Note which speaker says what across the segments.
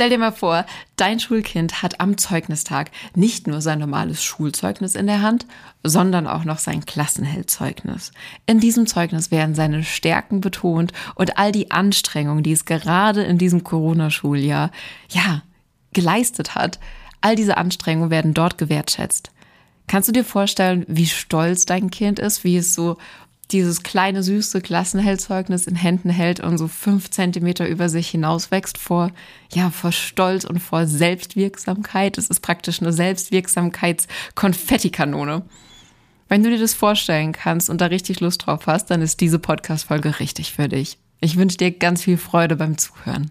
Speaker 1: Stell dir mal vor, dein Schulkind hat am Zeugnistag nicht nur sein normales Schulzeugnis in der Hand, sondern auch noch sein Klassenheldzeugnis. In diesem Zeugnis werden seine Stärken betont und all die Anstrengungen, die es gerade in diesem Corona-Schuljahr, ja, geleistet hat, all diese Anstrengungen werden dort gewertschätzt. Kannst du dir vorstellen, wie stolz dein Kind ist, wie es so dieses kleine süße Klassenheldzeugnis in Händen hält und so fünf Zentimeter über sich hinauswächst vor, ja, vor Stolz und vor Selbstwirksamkeit. Es ist praktisch eine Selbstwirksamkeits-Konfettikanone. Wenn du dir das vorstellen kannst und da richtig Lust drauf hast, dann ist diese Podcast-Folge richtig für dich. Ich wünsche dir ganz viel Freude beim Zuhören.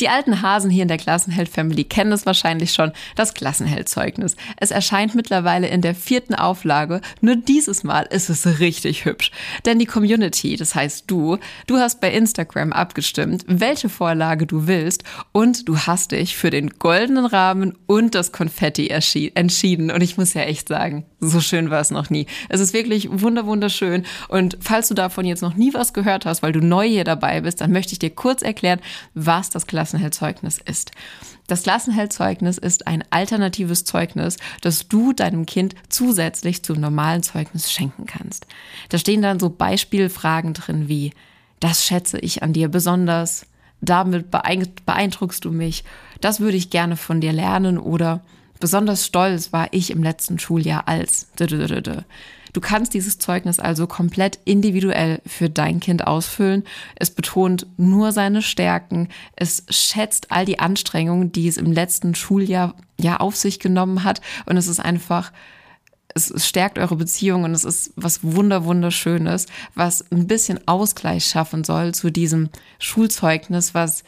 Speaker 1: Die alten Hasen hier in der Klassenheld-Family kennen es wahrscheinlich schon, das Klassenheld-Zeugnis. Es erscheint mittlerweile in der vierten Auflage, nur dieses Mal ist es richtig hübsch. Denn die Community, das heißt du, du hast bei Instagram abgestimmt, welche Vorlage du willst und du hast dich für den goldenen Rahmen und das Konfetti entschieden. Und ich muss ja echt sagen, so schön war es noch nie. Es ist wirklich wunderschön. Und falls du davon jetzt noch nie was gehört hast, weil du neu hier dabei bist, dann möchte ich dir kurz erklären, was das Klassenheld Klassenheldzeugnis ist. Das Klassenheldzeugnis ist ein alternatives Zeugnis, das du deinem Kind zusätzlich zum normalen Zeugnis schenken kannst. Da stehen dann so Beispielfragen drin wie, das schätze ich an dir besonders, damit beeindruckst du mich, das würde ich gerne von dir lernen oder besonders stolz war ich im letzten Schuljahr als. Du kannst dieses Zeugnis also komplett individuell für dein Kind ausfüllen. Es betont nur seine Stärken. Es schätzt all die Anstrengungen, die es im letzten Schuljahr ja auf sich genommen hat. Und es ist einfach, es stärkt eure Beziehung und es ist was wunder wunderschönes, was ein bisschen Ausgleich schaffen soll zu diesem Schulzeugnis, was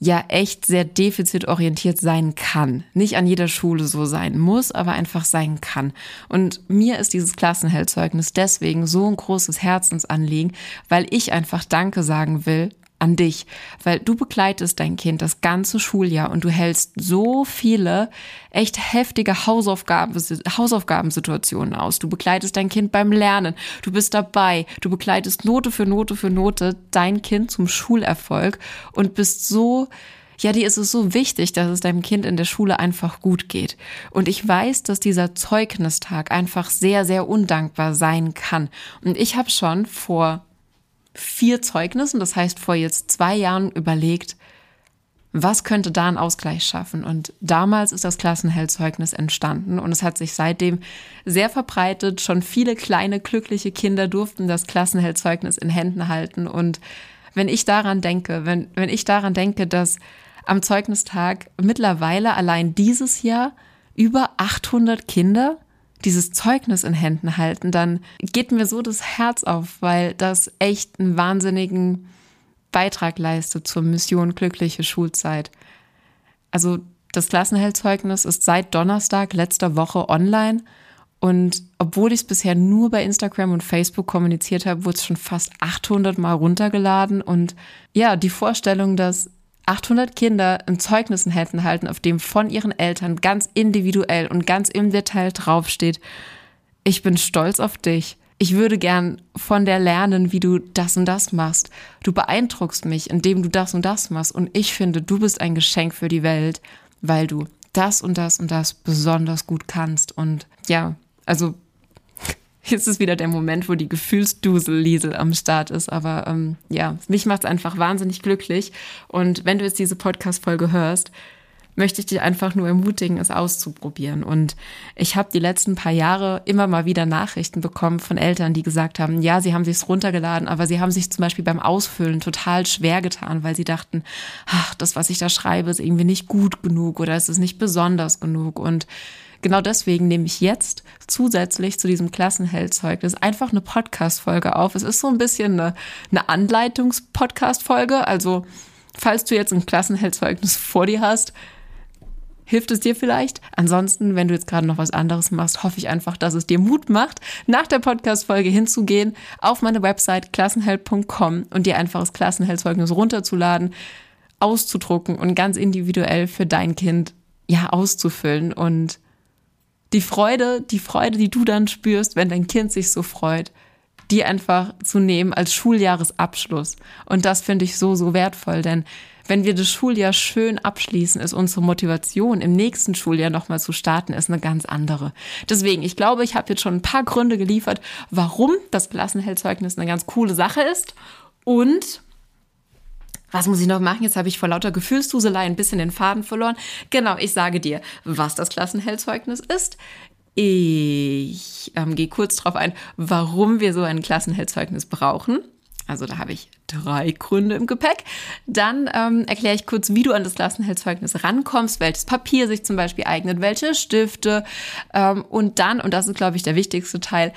Speaker 1: ja echt sehr defizitorientiert sein kann. Nicht an jeder Schule so sein muss, aber einfach sein kann. Und mir ist dieses Klassenheldzeugnis deswegen so ein großes Herzensanliegen, weil ich einfach Danke sagen will an dich, weil du begleitest dein Kind das ganze Schuljahr und du hältst so viele echt heftige Hausaufgaben, Hausaufgabensituationen aus. Du begleitest dein Kind beim Lernen, du bist dabei, du begleitest Note für Note für Note dein Kind zum Schulerfolg und bist so ja, dir ist es so wichtig, dass es deinem Kind in der Schule einfach gut geht. Und ich weiß, dass dieser Zeugnistag einfach sehr, sehr undankbar sein kann. Und ich habe schon vor vier Zeugnissen, das heißt vor jetzt zwei Jahren überlegt, was könnte da einen Ausgleich schaffen? Und damals ist das Klassenheldzeugnis entstanden und es hat sich seitdem sehr verbreitet. Schon viele kleine, glückliche Kinder durften das Klassenheldzeugnis in Händen halten. Und wenn ich daran denke, wenn, wenn ich daran denke, dass am Zeugnistag mittlerweile allein dieses Jahr über 800 Kinder dieses Zeugnis in Händen halten, dann geht mir so das Herz auf, weil das echt einen wahnsinnigen Beitrag leistet zur Mission glückliche Schulzeit. Also das Klassenheldzeugnis ist seit Donnerstag letzter Woche online und obwohl ich es bisher nur bei Instagram und Facebook kommuniziert habe, wurde es schon fast 800 Mal runtergeladen und ja, die Vorstellung, dass 800 Kinder in Händen halten, auf dem von ihren Eltern ganz individuell und ganz im Detail draufsteht, ich bin stolz auf dich. Ich würde gern von der lernen, wie du das und das machst. Du beeindruckst mich, indem du das und das machst. Und ich finde, du bist ein Geschenk für die Welt, weil du das und das und das besonders gut kannst. Und ja, also Ist wieder der Moment, wo die Gefühlsdusel-Liesel am Start ist. Aber ähm, ja, mich macht es einfach wahnsinnig glücklich. Und wenn du jetzt diese Podcast-Folge hörst, möchte ich dich einfach nur ermutigen, es auszuprobieren. Und ich habe die letzten paar Jahre immer mal wieder Nachrichten bekommen von Eltern, die gesagt haben, ja, sie haben sich's runtergeladen, aber sie haben sich zum Beispiel beim Ausfüllen total schwer getan, weil sie dachten, ach, das, was ich da schreibe, ist irgendwie nicht gut genug oder es ist nicht besonders genug. Und genau deswegen nehme ich jetzt zusätzlich zu diesem Klassenheldzeugnis einfach eine Podcast-Folge auf. Es ist so ein bisschen eine, eine Anleitungs-Podcast-Folge. Also, falls du jetzt ein Klassenheldzeugnis vor dir hast, hilft es dir vielleicht. Ansonsten, wenn du jetzt gerade noch was anderes machst, hoffe ich einfach, dass es dir Mut macht, nach der Podcast-Folge hinzugehen, auf meine Website klassenheld.com und dir einfach das Klassenheldzeugnis runterzuladen, auszudrucken und ganz individuell für dein Kind ja auszufüllen und die Freude, die Freude, die du dann spürst, wenn dein Kind sich so freut, die einfach zu nehmen als Schuljahresabschluss. Und das finde ich so, so wertvoll, denn wenn wir das Schuljahr schön abschließen, ist unsere Motivation im nächsten Schuljahr nochmal zu starten, ist eine ganz andere. Deswegen, ich glaube, ich habe jetzt schon ein paar Gründe geliefert, warum das Klassenheldzeugnis eine ganz coole Sache ist. Und was muss ich noch machen? Jetzt habe ich vor lauter Gefühlsduselei ein bisschen den Faden verloren. Genau, ich sage dir, was das Klassenheldzeugnis ist. Ich ähm, gehe kurz darauf ein, warum wir so ein Klassenheldzeugnis brauchen. Also da habe ich drei Gründe im Gepäck. Dann ähm, erkläre ich kurz, wie du an das Klassenheldzeugnis rankommst, welches Papier sich zum Beispiel eignet, welche Stifte. Ähm, und dann, und das ist, glaube ich, der wichtigste Teil,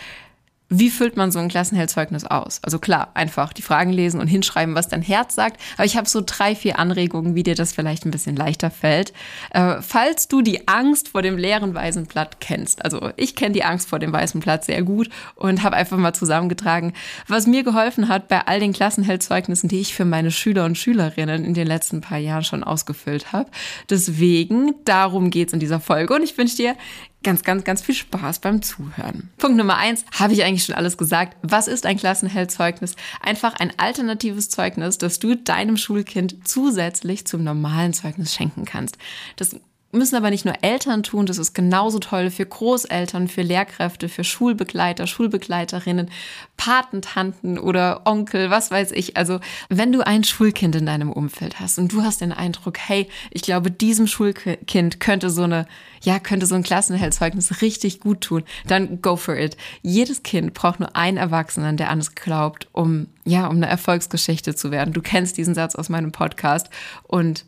Speaker 1: wie füllt man so ein Klassenheldzeugnis aus? Also klar, einfach die Fragen lesen und hinschreiben, was dein Herz sagt. Aber ich habe so drei, vier Anregungen, wie dir das vielleicht ein bisschen leichter fällt. Äh, falls du die Angst vor dem leeren weißen Blatt kennst, also ich kenne die Angst vor dem weißen Blatt sehr gut und habe einfach mal zusammengetragen, was mir geholfen hat bei all den Klassenheldzeugnissen, die ich für meine Schüler und Schülerinnen in den letzten paar Jahren schon ausgefüllt habe. Deswegen, darum geht's in dieser Folge und ich wünsche dir ganz, ganz, ganz viel Spaß beim Zuhören. Punkt Nummer eins, habe ich eigentlich schon alles gesagt. Was ist ein Klassenheldzeugnis? Einfach ein alternatives Zeugnis, das du deinem Schulkind zusätzlich zum normalen Zeugnis schenken kannst. Das müssen aber nicht nur Eltern tun, das ist genauso toll für Großeltern, für Lehrkräfte, für Schulbegleiter, Schulbegleiterinnen, Patentanten oder Onkel, was weiß ich. Also wenn du ein Schulkind in deinem Umfeld hast und du hast den Eindruck, hey, ich glaube, diesem Schulkind könnte so eine, ja, könnte so ein Klassenheldzeugnis richtig gut tun, dann go for it. Jedes Kind braucht nur einen Erwachsenen, der an es glaubt, um, ja, um eine Erfolgsgeschichte zu werden. Du kennst diesen Satz aus meinem Podcast und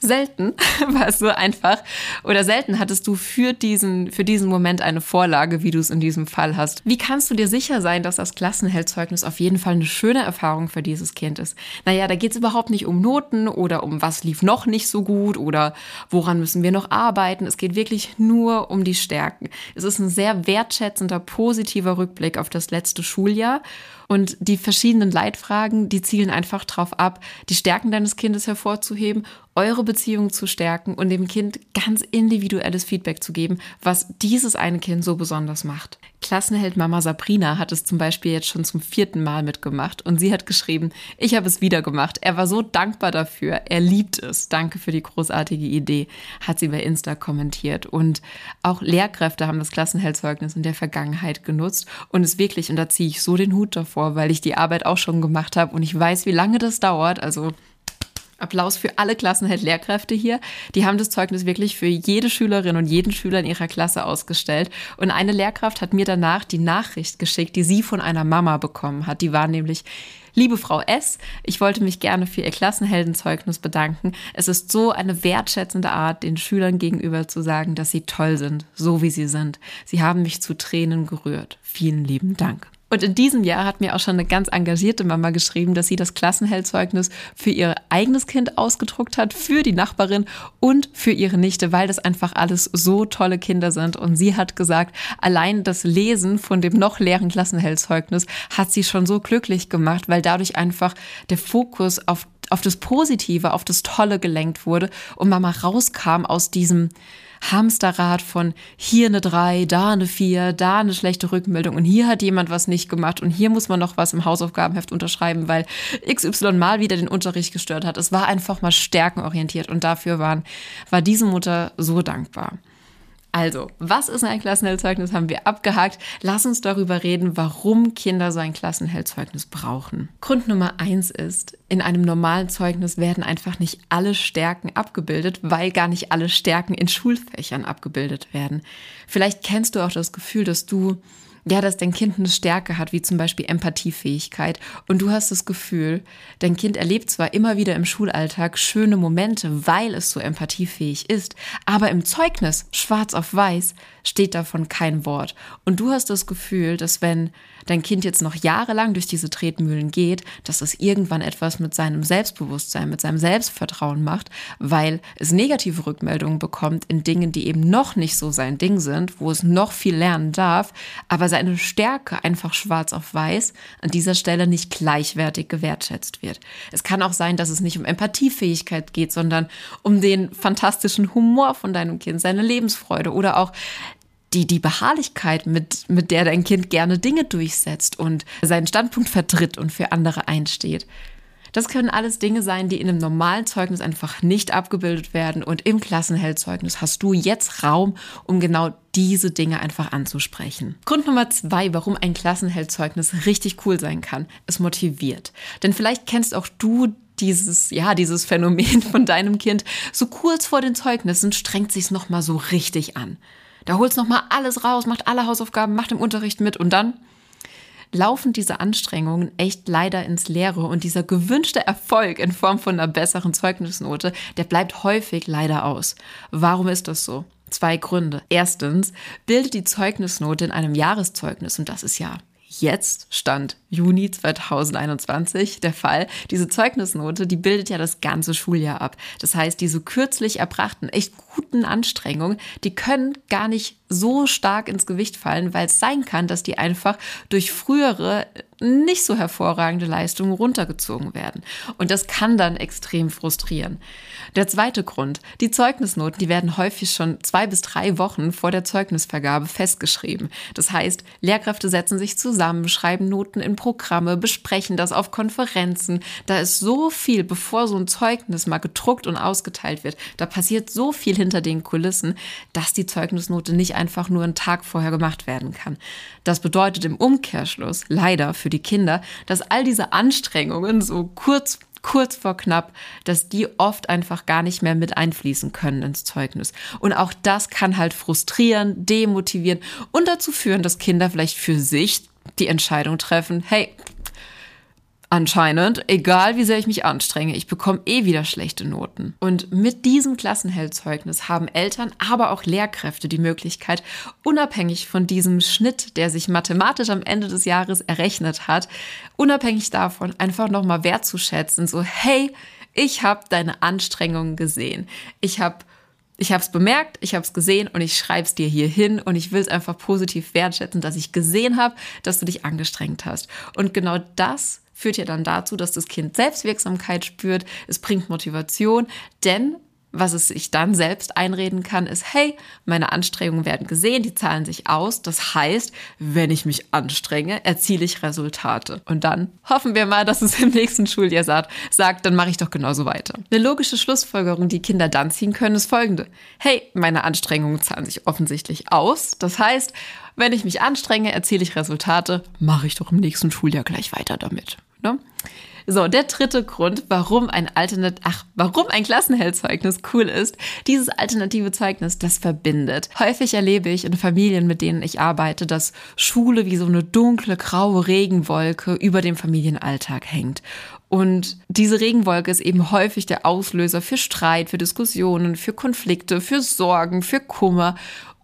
Speaker 1: selten war es so einfach oder selten hattest du für diesen, für diesen Moment eine Vorlage, wie du es in diesem Fall hast. Wie kannst du dir sicher sein, dass das Klassenheldzeugnis auf jeden Fall eine schöne Erfahrung für dieses Kind ist? Naja, da geht es überhaupt nicht um Noten oder um was lief noch nicht so gut oder woran müssen wir noch arbeiten. Es geht wirklich nur um die Stärken. Es ist ein sehr wertschätzender, positiver Rückblick auf das letzte Schuljahr und die verschiedenen Leitfragen, die zielen einfach darauf ab, die Stärken deines Kindes hervorzuheben, eure Beziehung zu stärken und dem Kind ganz individuelles Feedback zu geben, was dieses eine Kind so besonders macht. Klassenheld Mama Sabrina hat es zum Beispiel jetzt schon zum vierten Mal mitgemacht und sie hat geschrieben, ich habe es wieder gemacht. Er war so dankbar dafür. Er liebt es. Danke für die großartige Idee, hat sie bei Insta kommentiert. Und auch Lehrkräfte haben das Klassenheldzeugnis in der Vergangenheit genutzt und es wirklich, und da ziehe ich so den Hut davor, weil ich die Arbeit auch schon gemacht habe und ich weiß, wie lange das dauert. Also Applaus für alle Klassenheld-Lehrkräfte hier. Die haben das Zeugnis wirklich für jede Schülerin und jeden Schüler in ihrer Klasse ausgestellt. Und eine Lehrkraft hat mir danach die Nachricht geschickt, die sie von einer Mama bekommen hat. Die war nämlich, liebe Frau S., ich wollte mich gerne für Ihr Klassenheldenzeugnis bedanken. Es ist so eine wertschätzende Art, den Schülern gegenüber zu sagen, dass sie toll sind, so wie sie sind. Sie haben mich zu Tränen gerührt. Vielen lieben Dank. Und in diesem Jahr hat mir auch schon eine ganz engagierte Mama geschrieben, dass sie das Klassenheldzeugnis für ihr eigenes Kind ausgedruckt hat, für die Nachbarin und für ihre Nichte, weil das einfach alles so tolle Kinder sind. Und sie hat gesagt, allein das Lesen von dem noch leeren Klassenheldzeugnis hat sie schon so glücklich gemacht, weil dadurch einfach der Fokus auf, auf das Positive, auf das Tolle gelenkt wurde und Mama rauskam aus diesem Hamsterrad von hier eine drei, da eine vier, da eine schlechte Rückmeldung und hier hat jemand was nicht gemacht und hier muss man noch was im Hausaufgabenheft unterschreiben, weil XY mal wieder den Unterricht gestört hat. Es war einfach mal stärkenorientiert und dafür waren, war diese Mutter so dankbar. Also, was ist ein Klassenheldzeugnis? Haben wir abgehakt. Lass uns darüber reden, warum Kinder so ein Klassenheldzeugnis brauchen. Grund Nummer eins ist, in einem normalen Zeugnis werden einfach nicht alle Stärken abgebildet, weil gar nicht alle Stärken in Schulfächern abgebildet werden. Vielleicht kennst du auch das Gefühl, dass du ja, dass dein Kind eine Stärke hat, wie zum Beispiel Empathiefähigkeit. Und du hast das Gefühl, dein Kind erlebt zwar immer wieder im Schulalltag schöne Momente, weil es so empathiefähig ist, aber im Zeugnis, schwarz auf weiß, steht davon kein Wort. Und du hast das Gefühl, dass wenn dein Kind jetzt noch jahrelang durch diese Tretmühlen geht, dass es irgendwann etwas mit seinem Selbstbewusstsein, mit seinem Selbstvertrauen macht, weil es negative Rückmeldungen bekommt in Dingen, die eben noch nicht so sein Ding sind, wo es noch viel lernen darf, aber seine Stärke einfach schwarz auf weiß an dieser Stelle nicht gleichwertig gewertschätzt wird. Es kann auch sein, dass es nicht um Empathiefähigkeit geht, sondern um den fantastischen Humor von deinem Kind, seine Lebensfreude oder auch die, die Beharrlichkeit, mit, mit der dein Kind gerne Dinge durchsetzt und seinen Standpunkt vertritt und für andere einsteht. Das können alles Dinge sein, die in einem normalen Zeugnis einfach nicht abgebildet werden. Und im Klassenheldzeugnis hast du jetzt Raum, um genau diese Dinge einfach anzusprechen. Grund Nummer zwei, warum ein Klassenheldzeugnis richtig cool sein kann, es motiviert. Denn vielleicht kennst auch du dieses, ja, dieses Phänomen von deinem Kind. So kurz vor den Zeugnissen strengt sich's nochmal so richtig an. Da holst noch mal alles raus, macht alle Hausaufgaben, macht im Unterricht mit und dann laufen diese Anstrengungen echt leider ins Leere und dieser gewünschte Erfolg in Form von einer besseren Zeugnisnote, der bleibt häufig leider aus. Warum ist das so? Zwei Gründe. Erstens bildet die Zeugnisnote in einem Jahreszeugnis, und das ist ja jetzt Stand Juni 2021 der Fall. Diese Zeugnisnote, die bildet ja das ganze Schuljahr ab. Das heißt, diese kürzlich erbrachten, echt guten Anstrengungen, die können gar nicht so stark ins Gewicht fallen, weil es sein kann, dass die einfach durch frühere nicht so hervorragende Leistungen runtergezogen werden. Und das kann dann extrem frustrieren. Der zweite Grund, die Zeugnisnoten, die werden häufig schon zwei bis drei Wochen vor der Zeugnisvergabe festgeschrieben. Das heißt, Lehrkräfte setzen sich zusammen, schreiben Noten in Programme, besprechen das auf Konferenzen. Da ist so viel, bevor so ein Zeugnis mal gedruckt und ausgeteilt wird. Da passiert so viel hinter den Kulissen, dass die Zeugnisnote nicht einfach nur einen Tag vorher gemacht werden kann. Das bedeutet im Umkehrschluss leider für die Kinder, dass all diese Anstrengungen so kurz kurz vor knapp, dass die oft einfach gar nicht mehr mit einfließen können ins Zeugnis. Und auch das kann halt frustrieren, demotivieren und dazu führen, dass Kinder vielleicht für sich die Entscheidung treffen, hey, anscheinend, egal wie sehr ich mich anstrenge, ich bekomme eh wieder schlechte Noten. Und mit diesem Klassenheldzeugnis haben Eltern, aber auch Lehrkräfte die Möglichkeit, unabhängig von diesem Schnitt, der sich mathematisch am Ende des Jahres errechnet hat, unabhängig davon einfach nochmal wertzuschätzen, so hey, ich habe deine Anstrengungen gesehen. Ich habe ich habe es bemerkt, ich habe es gesehen und ich schreibe es dir hier hin und ich will es einfach positiv wertschätzen, dass ich gesehen habe, dass du dich angestrengt hast. Und genau das führt ja dann dazu, dass das Kind Selbstwirksamkeit spürt, es bringt Motivation, denn was es sich dann selbst einreden kann, ist, hey, meine Anstrengungen werden gesehen, die zahlen sich aus. Das heißt, wenn ich mich anstrenge, erziele ich Resultate. Und dann hoffen wir mal, dass es im nächsten Schuljahr sagt, dann mache ich doch genauso weiter. Eine logische Schlussfolgerung, die Kinder dann ziehen können, ist folgende. Hey, meine Anstrengungen zahlen sich offensichtlich aus. Das heißt, wenn ich mich anstrenge, erziele ich Resultate, mache ich doch im nächsten Schuljahr gleich weiter damit. Ne? So, der dritte Grund, warum ein Alternat ach, warum ein Klassenheldzeugnis cool ist, dieses alternative Zeugnis, das verbindet. Häufig erlebe ich in Familien, mit denen ich arbeite, dass Schule wie so eine dunkle, graue Regenwolke über dem Familienalltag hängt. Und diese Regenwolke ist eben häufig der Auslöser für Streit, für Diskussionen, für Konflikte, für Sorgen, für Kummer.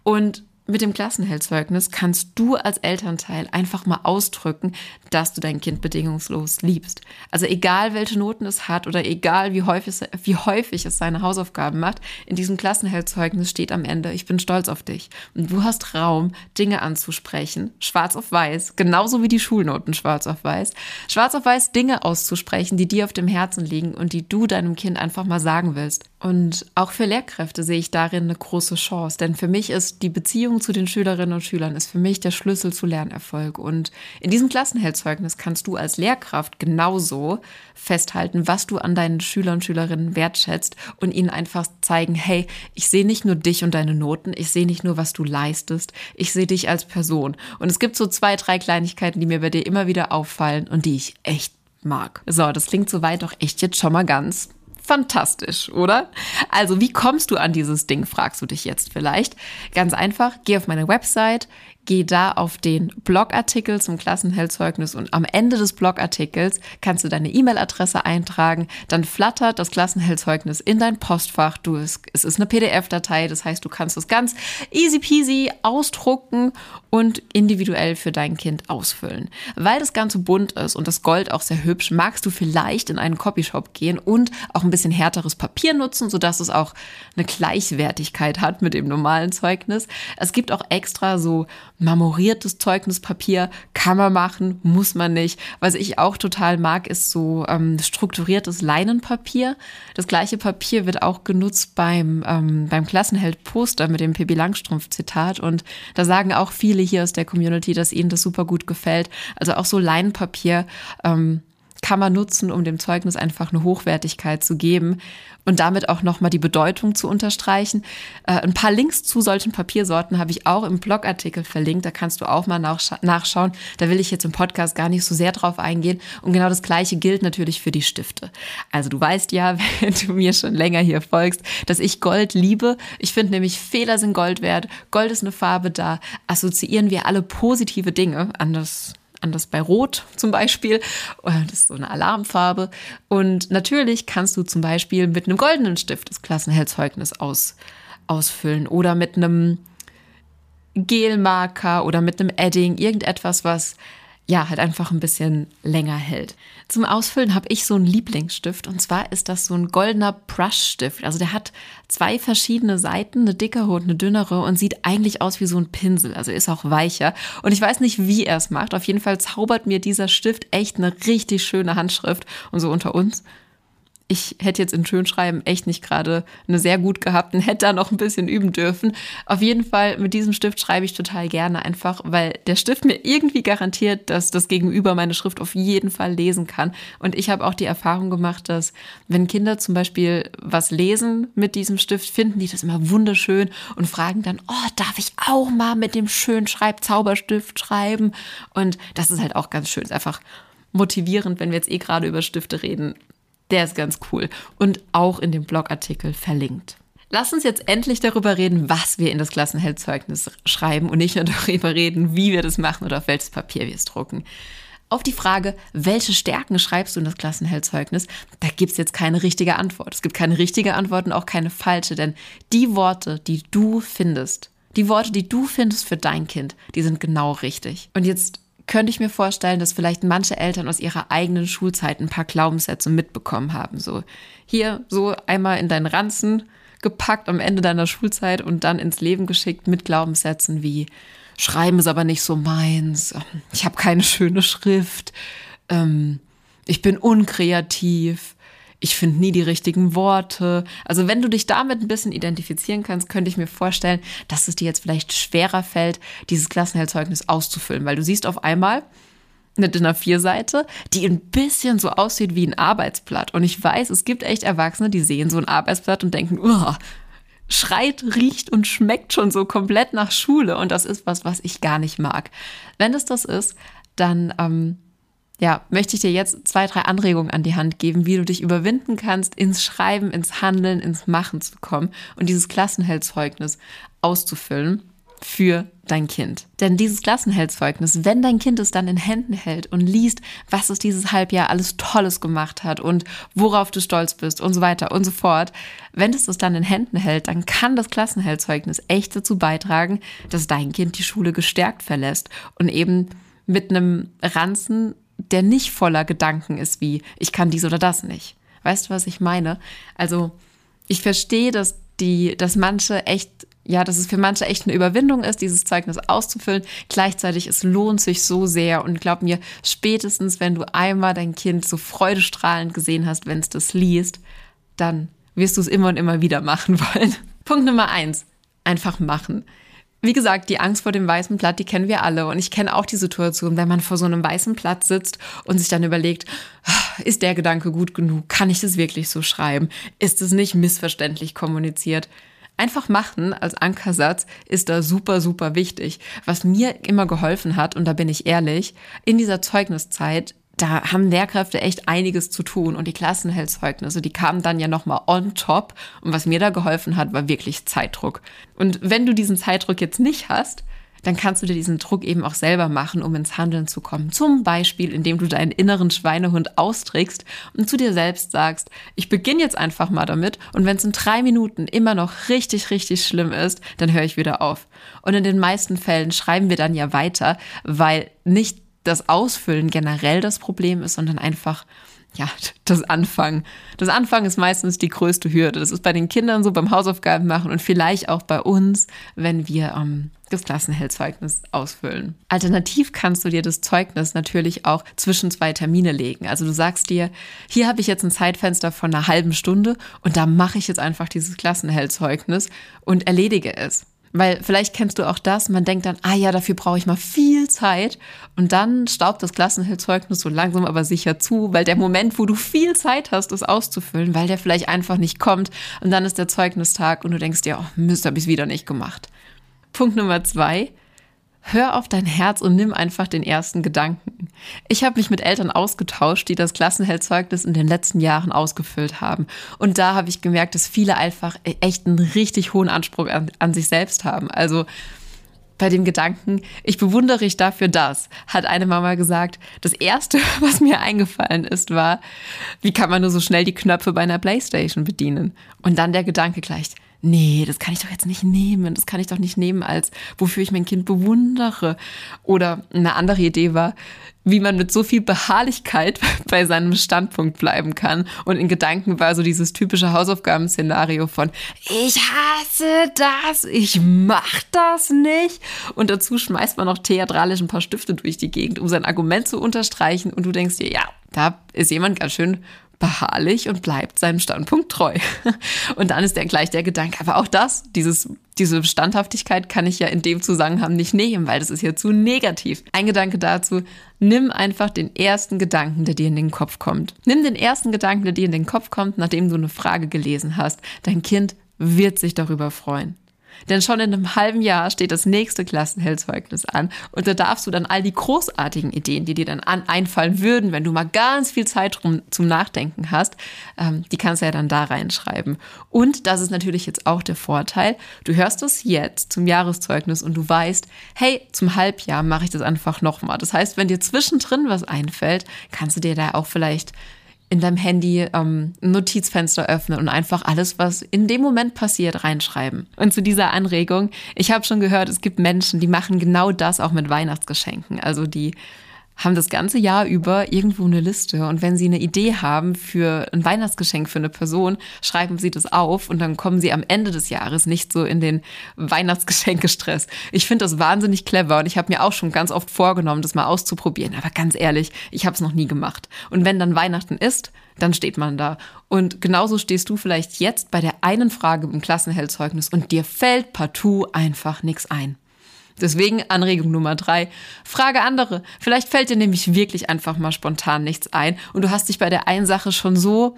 Speaker 1: Und mit dem Klassenheldzeugnis kannst du als Elternteil einfach mal ausdrücken, dass du dein Kind bedingungslos liebst. Also egal, welche Noten es hat oder egal, wie häufig, es, wie häufig es seine Hausaufgaben macht, in diesem Klassenheldzeugnis steht am Ende, ich bin stolz auf dich. Und du hast Raum, Dinge anzusprechen, schwarz auf weiß, genauso wie die Schulnoten schwarz auf weiß, schwarz auf weiß Dinge auszusprechen, die dir auf dem Herzen liegen und die du deinem Kind einfach mal sagen willst. Und auch für Lehrkräfte sehe ich darin eine große Chance, denn für mich ist die Beziehung zu den Schülerinnen und Schülern ist für mich der Schlüssel zu Lernerfolg. Und in diesem Klassenheldzeugnis kannst du als Lehrkraft genauso festhalten, was du an deinen Schülern und Schülerinnen wertschätzt und ihnen einfach zeigen, hey, ich sehe nicht nur dich und deine Noten, ich sehe nicht nur, was du leistest, ich sehe dich als Person. Und es gibt so zwei, drei Kleinigkeiten, die mir bei dir immer wieder auffallen und die ich echt mag. So, das klingt soweit doch echt jetzt schon mal ganz Fantastisch, oder? Also, wie kommst du an dieses Ding, fragst du dich jetzt vielleicht. Ganz einfach, geh auf meine Website, geh da auf den Blogartikel zum Klassenheldzeugnis und am Ende des Blogartikels kannst du deine E-Mail-Adresse eintragen. Dann flattert das Klassenheldzeugnis in dein Postfach. Du, es, es ist eine PDF-Datei, das heißt, du kannst es ganz easy peasy ausdrucken und individuell für dein Kind ausfüllen. Weil das Ganze bunt ist und das Gold auch sehr hübsch, magst du vielleicht in einen Copyshop gehen und auch ein bisschen härteres Papier nutzen, sodass es auch eine Gleichwertigkeit hat mit dem normalen Zeugnis. Es gibt auch extra so marmoriertes Zeugnispapier kann man machen, muss man nicht. Was ich auch total mag, ist so ähm, strukturiertes Leinenpapier. Das gleiche Papier wird auch genutzt beim, ähm, beim Klassenheld-Poster mit dem Pippi Langstrumpf-Zitat. Und da sagen auch viele hier aus der Community, dass ihnen das super gut gefällt. Also auch so Leinenpapier. Ähm, kann man nutzen, um dem Zeugnis einfach eine Hochwertigkeit zu geben und damit auch nochmal die Bedeutung zu unterstreichen. Äh, ein paar Links zu solchen Papiersorten habe ich auch im Blogartikel verlinkt. Da kannst du auch mal nachschauen. Da will ich jetzt im Podcast gar nicht so sehr drauf eingehen. Und genau das Gleiche gilt natürlich für die Stifte. Also du weißt ja, wenn du mir schon länger hier folgst, dass ich Gold liebe. Ich finde nämlich, Fehler sind Gold wert. Gold ist eine Farbe da. Assoziieren wir alle positive Dinge. Anders anders bei Rot zum Beispiel. Das ist so eine Alarmfarbe. Und natürlich kannst du zum Beispiel mit einem goldenen Stift das Klassenheldzeugnis aus, ausfüllen oder mit einem Gelmarker oder mit einem Edding, irgendetwas, was ja, halt einfach ein bisschen länger hält. Zum Ausfüllen habe ich so einen Lieblingsstift und zwar ist das so ein goldener Brushstift. Also der hat zwei verschiedene Seiten, eine dickere und eine dünnere und sieht eigentlich aus wie so ein Pinsel, also ist auch weicher. Und ich weiß nicht, wie er es macht. Auf jeden Fall zaubert mir dieser Stift echt eine richtig schöne Handschrift und so unter uns ich hätte jetzt in Schönschreiben echt nicht gerade eine sehr gut gehabt und hätte da noch ein bisschen üben dürfen. Auf jeden Fall mit diesem Stift schreibe ich total gerne einfach, weil der Stift mir irgendwie garantiert, dass das Gegenüber meine Schrift auf jeden Fall lesen kann. Und ich habe auch die Erfahrung gemacht, dass wenn Kinder zum Beispiel was lesen mit diesem Stift, finden die das immer wunderschön und fragen dann, oh, darf ich auch mal mit dem schönen Schreibzauberstift schreiben? Und das ist halt auch ganz schön. Ist einfach motivierend, wenn wir jetzt eh gerade über Stifte reden der ist ganz cool und auch in dem Blogartikel verlinkt. Lass uns jetzt endlich darüber reden, was wir in das Klassenheldzeugnis schreiben und nicht nur darüber reden, wie wir das machen oder auf welches Papier wir es drucken. Auf die Frage, welche Stärken schreibst du in das Klassenheldzeugnis, da gibt es jetzt keine richtige Antwort. Es gibt keine richtige Antwort und auch keine falsche, denn die Worte, die du findest, die Worte, die du findest für dein Kind, die sind genau richtig. Und jetzt könnte ich mir vorstellen, dass vielleicht manche Eltern aus ihrer eigenen Schulzeit ein paar Glaubenssätze mitbekommen haben. So hier so einmal in deinen Ranzen gepackt am Ende deiner Schulzeit und dann ins Leben geschickt mit Glaubenssätzen wie Schreiben ist aber nicht so meins, ich habe keine schöne Schrift, ähm, ich bin unkreativ, ich finde nie die richtigen Worte. Also wenn du dich damit ein bisschen identifizieren kannst, könnte ich mir vorstellen, dass es dir jetzt vielleicht schwerer fällt, dieses Klassenheldzeugnis auszufüllen, weil du siehst auf einmal eine DIN A4-Seite, die ein bisschen so aussieht wie ein Arbeitsblatt. Und ich weiß, es gibt echt Erwachsene, die sehen so ein Arbeitsblatt und denken, oh, schreit, riecht und schmeckt schon so komplett nach Schule. Und das ist was, was ich gar nicht mag. Wenn es das ist, dann ähm, ja, möchte ich dir jetzt zwei, drei Anregungen an die Hand geben, wie du dich überwinden kannst, ins Schreiben, ins Handeln, ins Machen zu kommen und dieses Klassenheldzeugnis auszufüllen für dein Kind. Denn dieses Klassenheldzeugnis, wenn dein Kind es dann in Händen hält und liest, was es dieses Halbjahr alles Tolles gemacht hat und worauf du stolz bist und so weiter und so fort, wenn es es dann in Händen hält, dann kann das Klassenheldzeugnis echt dazu beitragen, dass dein Kind die Schule gestärkt verlässt und eben mit einem Ranzen der nicht voller Gedanken ist wie, ich kann dies oder das nicht. Weißt du, was ich meine? Also, ich verstehe, dass die, dass manche echt, ja, dass es für manche echt eine Überwindung ist, dieses Zeugnis auszufüllen. Gleichzeitig, es lohnt sich so sehr und glaub mir, spätestens, wenn du einmal dein Kind so freudestrahlend gesehen hast, wenn es das liest, dann wirst du es immer und immer wieder machen wollen. Punkt Nummer eins. Einfach machen wie gesagt, die Angst vor dem weißen Blatt, die kennen wir alle. Und ich kenne auch die Situation, wenn man vor so einem weißen Blatt sitzt und sich dann überlegt, ah, ist der Gedanke gut genug? Kann ich das wirklich so schreiben? Ist es nicht missverständlich kommuniziert? Einfach machen als Ankersatz ist da super, super wichtig. Was mir immer geholfen hat, und da bin ich ehrlich, in dieser Zeugniszeit da haben Lehrkräfte echt einiges zu tun und die Klassenheldzeugnisse, die kamen dann ja nochmal on top und was mir da geholfen hat, war wirklich Zeitdruck. Und wenn du diesen Zeitdruck jetzt nicht hast, dann kannst du dir diesen Druck eben auch selber machen, um ins Handeln zu kommen. Zum Beispiel, indem du deinen inneren Schweinehund austrägst und zu dir selbst sagst, ich beginne jetzt einfach mal damit und wenn es in drei Minuten immer noch richtig, richtig schlimm ist, dann höre ich wieder auf. Und in den meisten Fällen schreiben wir dann ja weiter, weil nicht das Ausfüllen generell das Problem ist, sondern einfach ja, das Anfangen. Das Anfangen ist meistens die größte Hürde. Das ist bei den Kindern so, beim Hausaufgaben machen und vielleicht auch bei uns, wenn wir ähm, das Klassenhellzeugnis ausfüllen. Alternativ kannst du dir das Zeugnis natürlich auch zwischen zwei Termine legen. Also du sagst dir, hier habe ich jetzt ein Zeitfenster von einer halben Stunde und da mache ich jetzt einfach dieses Klassenhellzeugnis und erledige es. Weil vielleicht kennst du auch das, man denkt dann, ah ja, dafür brauche ich mal viel Zeit. Und dann staubt das Klassenhildzeugnis so langsam aber sicher zu, weil der Moment, wo du viel Zeit hast, es auszufüllen, weil der vielleicht einfach nicht kommt. Und dann ist der Zeugnistag und du denkst dir, oh Mist, habe ich es wieder nicht gemacht. Punkt Nummer zwei, Hör auf dein Herz und nimm einfach den ersten Gedanken. Ich habe mich mit Eltern ausgetauscht, die das Klassenheldzeugnis in den letzten Jahren ausgefüllt haben. Und da habe ich gemerkt, dass viele einfach echt einen richtig hohen Anspruch an, an sich selbst haben. Also bei dem Gedanken, ich bewundere dich dafür das, hat eine Mama gesagt. Das erste, was mir eingefallen ist, war, wie kann man nur so schnell die Knöpfe bei einer Playstation bedienen? Und dann der Gedanke gleich, nee, das kann ich doch jetzt nicht nehmen, das kann ich doch nicht nehmen als, wofür ich mein Kind bewundere. Oder eine andere Idee war, wie man mit so viel Beharrlichkeit bei seinem Standpunkt bleiben kann. Und in Gedanken war so dieses typische Hausaufgabenszenario von, ich hasse das, ich mach das nicht. Und dazu schmeißt man noch theatralisch ein paar Stifte durch die Gegend, um sein Argument zu unterstreichen. Und du denkst dir, ja, da ist jemand ganz schön beharrlich und bleibt seinem Standpunkt treu. Und dann ist dann gleich der Gedanke, aber auch das, dieses, diese Standhaftigkeit kann ich ja in dem Zusammenhang nicht nehmen, weil das ist ja zu negativ. Ein Gedanke dazu, nimm einfach den ersten Gedanken, der dir in den Kopf kommt. Nimm den ersten Gedanken, der dir in den Kopf kommt, nachdem du eine Frage gelesen hast. Dein Kind wird sich darüber freuen. Denn schon in einem halben Jahr steht das nächste Klassenhellzeugnis an und da darfst du dann all die großartigen Ideen, die dir dann an, einfallen würden, wenn du mal ganz viel Zeit rum zum Nachdenken hast, ähm, die kannst du ja dann da reinschreiben. Und das ist natürlich jetzt auch der Vorteil, du hörst es jetzt zum Jahreszeugnis und du weißt, hey, zum Halbjahr mache ich das einfach nochmal. Das heißt, wenn dir zwischendrin was einfällt, kannst du dir da auch vielleicht in deinem Handy ähm, ein Notizfenster öffnen und einfach alles, was in dem Moment passiert, reinschreiben. Und zu dieser Anregung, ich habe schon gehört, es gibt Menschen, die machen genau das auch mit Weihnachtsgeschenken. Also die haben das ganze Jahr über irgendwo eine Liste und wenn sie eine Idee haben für ein Weihnachtsgeschenk für eine Person, schreiben sie das auf und dann kommen sie am Ende des Jahres nicht so in den Weihnachtsgeschenkestress. Ich finde das wahnsinnig clever und ich habe mir auch schon ganz oft vorgenommen, das mal auszuprobieren, aber ganz ehrlich, ich habe es noch nie gemacht. Und wenn dann Weihnachten ist, dann steht man da. Und genauso stehst du vielleicht jetzt bei der einen Frage im Klassenheldzeugnis und dir fällt partout einfach nichts ein. Deswegen Anregung Nummer drei. Frage andere. Vielleicht fällt dir nämlich wirklich einfach mal spontan nichts ein und du hast dich bei der einen Sache schon so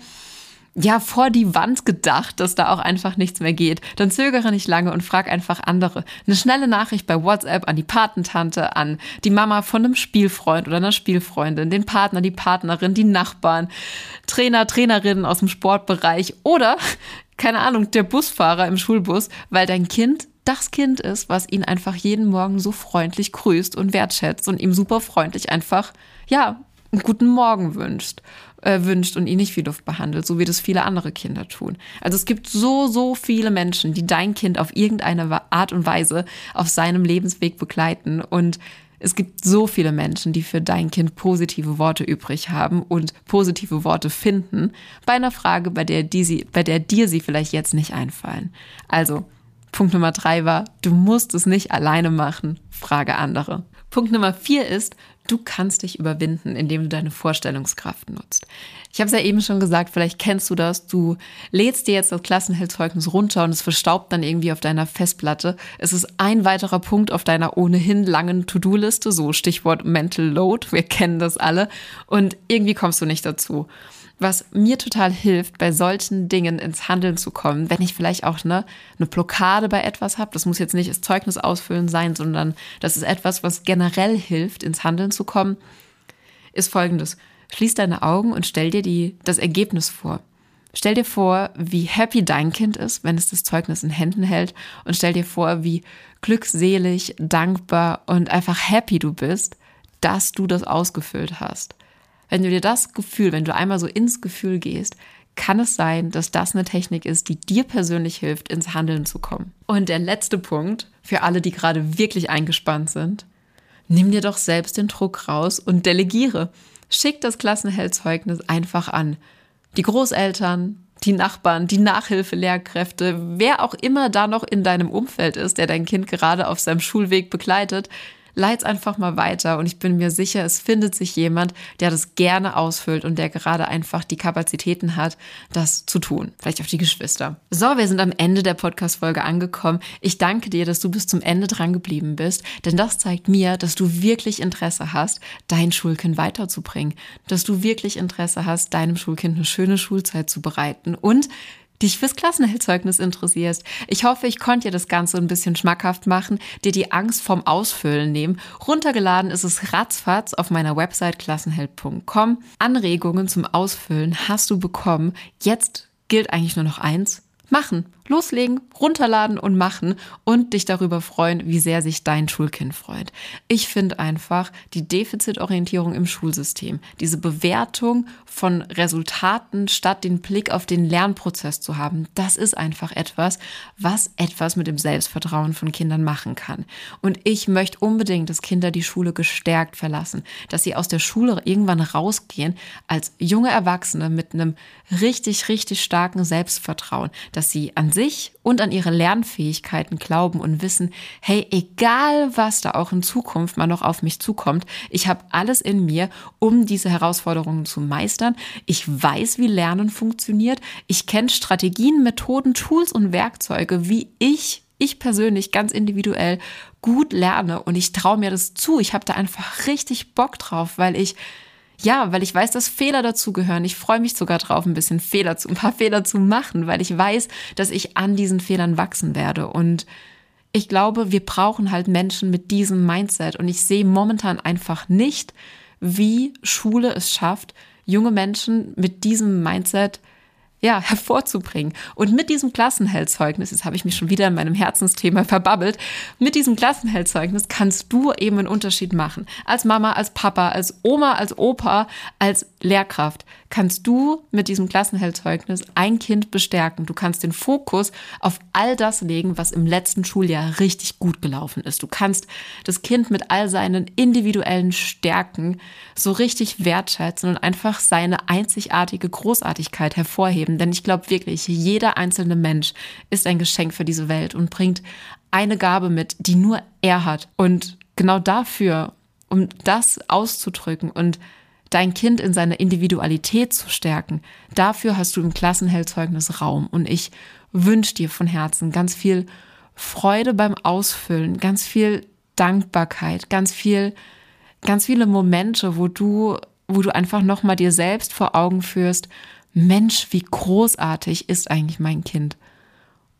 Speaker 1: ja, vor die Wand gedacht, dass da auch einfach nichts mehr geht. Dann zögere nicht lange und frag einfach andere. Eine schnelle Nachricht bei WhatsApp an die Patentante, an die Mama von einem Spielfreund oder einer Spielfreundin, den Partner, die Partnerin, die Nachbarn, Trainer, Trainerinnen aus dem Sportbereich oder, keine Ahnung, der Busfahrer im Schulbus, weil dein Kind das Kind ist, was ihn einfach jeden Morgen so freundlich grüßt und wertschätzt und ihm super freundlich einfach, ja, einen guten Morgen wünscht, äh, wünscht und ihn nicht wie Luft behandelt, so wie das viele andere Kinder tun. Also es gibt so, so viele Menschen, die dein Kind auf irgendeine Art und Weise auf seinem Lebensweg begleiten und es gibt so viele Menschen, die für dein Kind positive Worte übrig haben und positive Worte finden bei einer Frage, bei der, die sie, bei der dir sie vielleicht jetzt nicht einfallen. Also Punkt Nummer drei war, du musst es nicht alleine machen, frage andere. Punkt Nummer vier ist, du kannst dich überwinden, indem du deine Vorstellungskraft nutzt. Ich habe es ja eben schon gesagt, vielleicht kennst du das. Du lädst dir jetzt das Klassenheldzeugnis runter und es verstaubt dann irgendwie auf deiner Festplatte. Es ist ein weiterer Punkt auf deiner ohnehin langen To-Do-Liste, so Stichwort Mental Load. Wir kennen das alle. Und irgendwie kommst du nicht dazu was mir total hilft, bei solchen Dingen ins Handeln zu kommen, wenn ich vielleicht auch ne, eine Blockade bei etwas habe, das muss jetzt nicht das Zeugnis ausfüllen sein, sondern das ist etwas, was generell hilft, ins Handeln zu kommen, ist folgendes. Schließ deine Augen und stell dir die, das Ergebnis vor. Stell dir vor, wie happy dein Kind ist, wenn es das Zeugnis in Händen hält und stell dir vor, wie glückselig, dankbar und einfach happy du bist, dass du das ausgefüllt hast. Wenn du dir das Gefühl, wenn du einmal so ins Gefühl gehst, kann es sein, dass das eine Technik ist, die dir persönlich hilft, ins Handeln zu kommen. Und der letzte Punkt, für alle, die gerade wirklich eingespannt sind, nimm dir doch selbst den Druck raus und delegiere. Schick das Klassenheldzeugnis einfach an. Die Großeltern, die Nachbarn, die Nachhilfelehrkräfte, wer auch immer da noch in deinem Umfeld ist, der dein Kind gerade auf seinem Schulweg begleitet, leit's einfach mal weiter und ich bin mir sicher, es findet sich jemand, der das gerne ausfüllt und der gerade einfach die Kapazitäten hat, das zu tun. Vielleicht auch die Geschwister. So, wir sind am Ende der Podcast-Folge angekommen. Ich danke dir, dass du bis zum Ende dran geblieben bist, denn das zeigt mir, dass du wirklich Interesse hast, dein Schulkind weiterzubringen, dass du wirklich Interesse hast, deinem Schulkind eine schöne Schulzeit zu bereiten und dich fürs Klassenheldzeugnis interessierst. Ich hoffe, ich konnte dir das Ganze ein bisschen schmackhaft machen, dir die Angst vom Ausfüllen nehmen. Runtergeladen ist es ratzfatz auf meiner Website klassenheld.com. Anregungen zum Ausfüllen hast du bekommen. Jetzt gilt eigentlich nur noch eins. Machen loslegen, runterladen und machen und dich darüber freuen, wie sehr sich dein Schulkind freut. Ich finde einfach die Defizitorientierung im Schulsystem, diese Bewertung von Resultaten statt den Blick auf den Lernprozess zu haben, das ist einfach etwas, was etwas mit dem Selbstvertrauen von Kindern machen kann. Und ich möchte unbedingt, dass Kinder die Schule gestärkt verlassen, dass sie aus der Schule irgendwann rausgehen als junge Erwachsene mit einem richtig, richtig starken Selbstvertrauen, dass sie an sich und an ihre Lernfähigkeiten glauben und wissen, hey, egal was da auch in Zukunft mal noch auf mich zukommt, ich habe alles in mir, um diese Herausforderungen zu meistern. Ich weiß, wie Lernen funktioniert. Ich kenne Strategien, Methoden, Tools und Werkzeuge, wie ich ich persönlich ganz individuell gut lerne und ich traue mir das zu. Ich habe da einfach richtig Bock drauf, weil ich ja, weil ich weiß, dass Fehler dazugehören. Ich freue mich sogar drauf, ein bisschen Fehler zu, ein paar Fehler zu machen, weil ich weiß, dass ich an diesen Fehlern wachsen werde. Und ich glaube, wir brauchen halt Menschen mit diesem Mindset. Und ich sehe momentan einfach nicht, wie Schule es schafft, junge Menschen mit diesem Mindset ja, hervorzubringen. Und mit diesem Klassenheldzeugnis, jetzt habe ich mich schon wieder in meinem Herzensthema verbabbelt, mit diesem Klassenheldzeugnis kannst du eben einen Unterschied machen. Als Mama, als Papa, als Oma, als Opa, als Lehrkraft kannst du mit diesem Klassenheldzeugnis ein Kind bestärken. Du kannst den Fokus auf all das legen, was im letzten Schuljahr richtig gut gelaufen ist. Du kannst das Kind mit all seinen individuellen Stärken so richtig wertschätzen und einfach seine einzigartige Großartigkeit hervorheben. Denn ich glaube wirklich, jeder einzelne Mensch ist ein Geschenk für diese Welt und bringt eine Gabe mit, die nur er hat. Und genau dafür, um das auszudrücken und dein Kind in seiner Individualität zu stärken, dafür hast du im Klassenheldzeugnis Raum. Und ich wünsche dir von Herzen ganz viel Freude beim Ausfüllen, ganz viel Dankbarkeit, ganz viel, ganz viele Momente, wo du, wo du einfach nochmal dir selbst vor Augen führst, Mensch, wie großartig ist eigentlich mein Kind.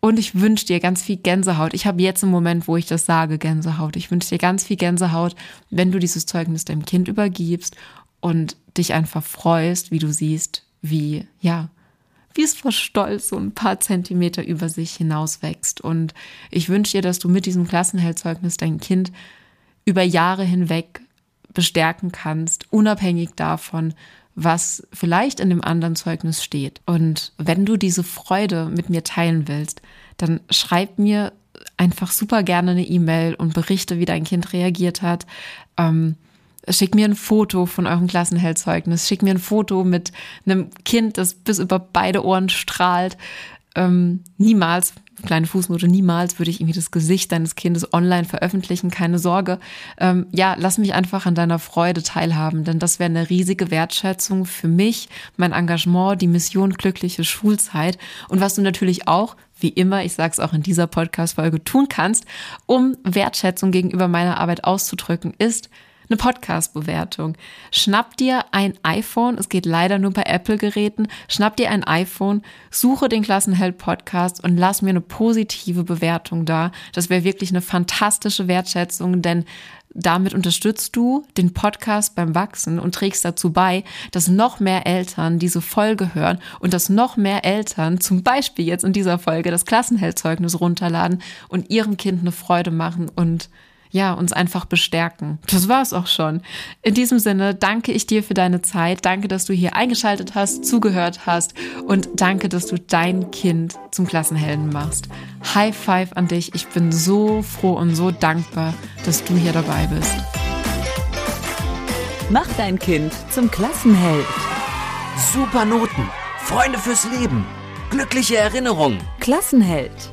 Speaker 1: Und ich wünsche dir ganz viel Gänsehaut. Ich habe jetzt einen Moment, wo ich das sage, Gänsehaut. Ich wünsche dir ganz viel Gänsehaut, wenn du dieses Zeugnis deinem Kind übergibst und dich einfach freust, wie du siehst, wie, ja, wie es vor Stolz so ein paar Zentimeter über sich hinaus wächst. Und ich wünsche dir, dass du mit diesem Klassenheldzeugnis dein Kind über Jahre hinweg bestärken kannst, unabhängig davon, was vielleicht in dem anderen Zeugnis steht. Und wenn du diese Freude mit mir teilen willst, dann schreib mir einfach super gerne eine E-Mail und berichte, wie dein Kind reagiert hat. Ähm, Schick mir ein Foto von eurem Klassenheldzeugnis. Schick mir ein Foto mit einem Kind, das bis über beide Ohren strahlt. Ähm, niemals, kleine Fußnote, niemals würde ich irgendwie das Gesicht deines Kindes online veröffentlichen, keine Sorge. Ähm, ja, lass mich einfach an deiner Freude teilhaben, denn das wäre eine riesige Wertschätzung für mich, mein Engagement, die Mission glückliche Schulzeit und was du natürlich auch wie immer, ich sage es auch in dieser Podcast-Folge, tun kannst, um Wertschätzung gegenüber meiner Arbeit auszudrücken, ist, eine Podcast-Bewertung. Schnapp dir ein iPhone, es geht leider nur bei Apple-Geräten, schnapp dir ein iPhone, suche den Klassenheld-Podcast und lass mir eine positive Bewertung da. Das wäre wirklich eine fantastische Wertschätzung, denn Damit unterstützt du den Podcast beim Wachsen und trägst dazu bei, dass noch mehr Eltern diese Folge hören und dass noch mehr Eltern zum Beispiel jetzt in dieser Folge das Klassenheldzeugnis runterladen und ihrem Kind eine Freude machen und ja, uns einfach bestärken. Das war's auch schon. In diesem Sinne danke ich dir für deine Zeit. Danke, dass du hier eingeschaltet hast, zugehört hast und danke, dass du dein Kind zum Klassenhelden machst. High five an dich. Ich bin so froh und so dankbar, dass du hier dabei bist.
Speaker 2: Mach dein Kind zum Klassenheld.
Speaker 3: Super Noten, Freunde fürs Leben, glückliche Erinnerungen.
Speaker 2: Klassenheld.